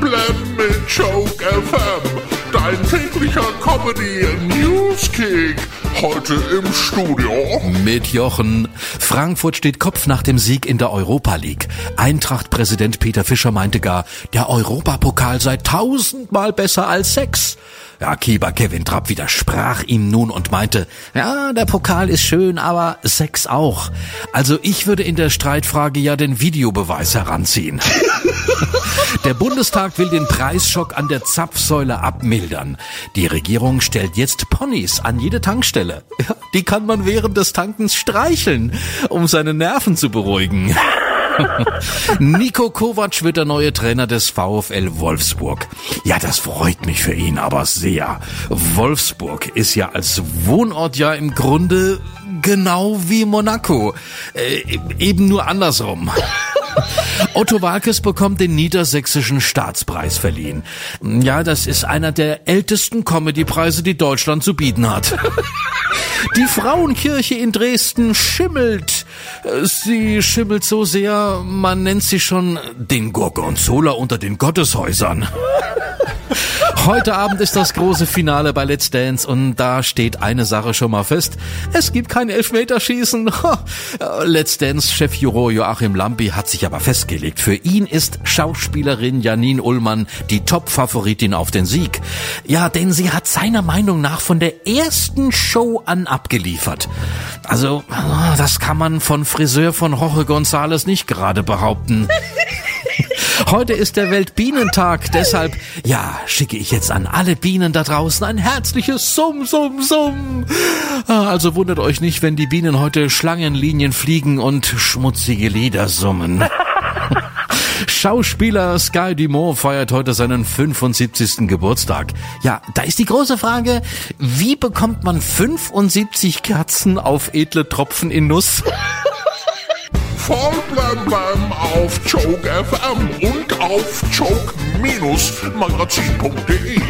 Blam mit Joke FM. Dein täglicher Comedy Newskick. Heute im Studio. Mit Jochen. Frankfurt steht Kopf nach dem Sieg in der Europa League. Eintracht-Präsident Peter Fischer meinte gar, der Europapokal sei tausendmal besser als Sex. Ja, Keeper Kevin Trapp widersprach ihm nun und meinte, ja, der Pokal ist schön, aber Sex auch. Also ich würde in der Streitfrage ja den Videobeweis heranziehen. Der Bundestag will den Preisschock an der Zapfsäule abmildern. Die Regierung stellt jetzt Ponys an jede Tankstelle. Die kann man während des Tankens streicheln, um seine Nerven zu beruhigen. Nico Kovac wird der neue Trainer des VfL Wolfsburg. Ja, das freut mich für ihn aber sehr. Wolfsburg ist ja als Wohnort ja im Grunde genau wie Monaco. Äh, eben nur andersrum. Otto Walkes bekommt den Niedersächsischen Staatspreis verliehen. Ja, das ist einer der ältesten Comedypreise, die Deutschland zu bieten hat. Die Frauenkirche in Dresden schimmelt. Sie schimmelt so sehr, man nennt sie schon den Gorgonzola unter den Gotteshäusern. Heute Abend ist das große Finale bei Let's Dance und da steht eine Sache schon mal fest. Es gibt kein Elfmeterschießen. Let's Dance-Chef Juro Joachim Lampi hat sich aber festgelegt. Für ihn ist Schauspielerin Janine Ullmann die Top-Favoritin auf den Sieg. Ja, denn sie hat seiner Meinung nach von der ersten Show an abgeliefert. Also, das kann man von Friseur von Jorge González nicht gerade behaupten. Heute ist der Weltbienentag, deshalb, ja, schicke ich jetzt an alle Bienen da draußen ein herzliches Summ, Summ, Summ. Also wundert euch nicht, wenn die Bienen heute Schlangenlinien fliegen und schmutzige Lieder summen. Schauspieler Sky Dumont feiert heute seinen 75. Geburtstag. Ja, da ist die große Frage, wie bekommt man 75 Kerzen auf edle Tropfen in Nuss? Blam auf Joke FM und auf joke-magazin.de.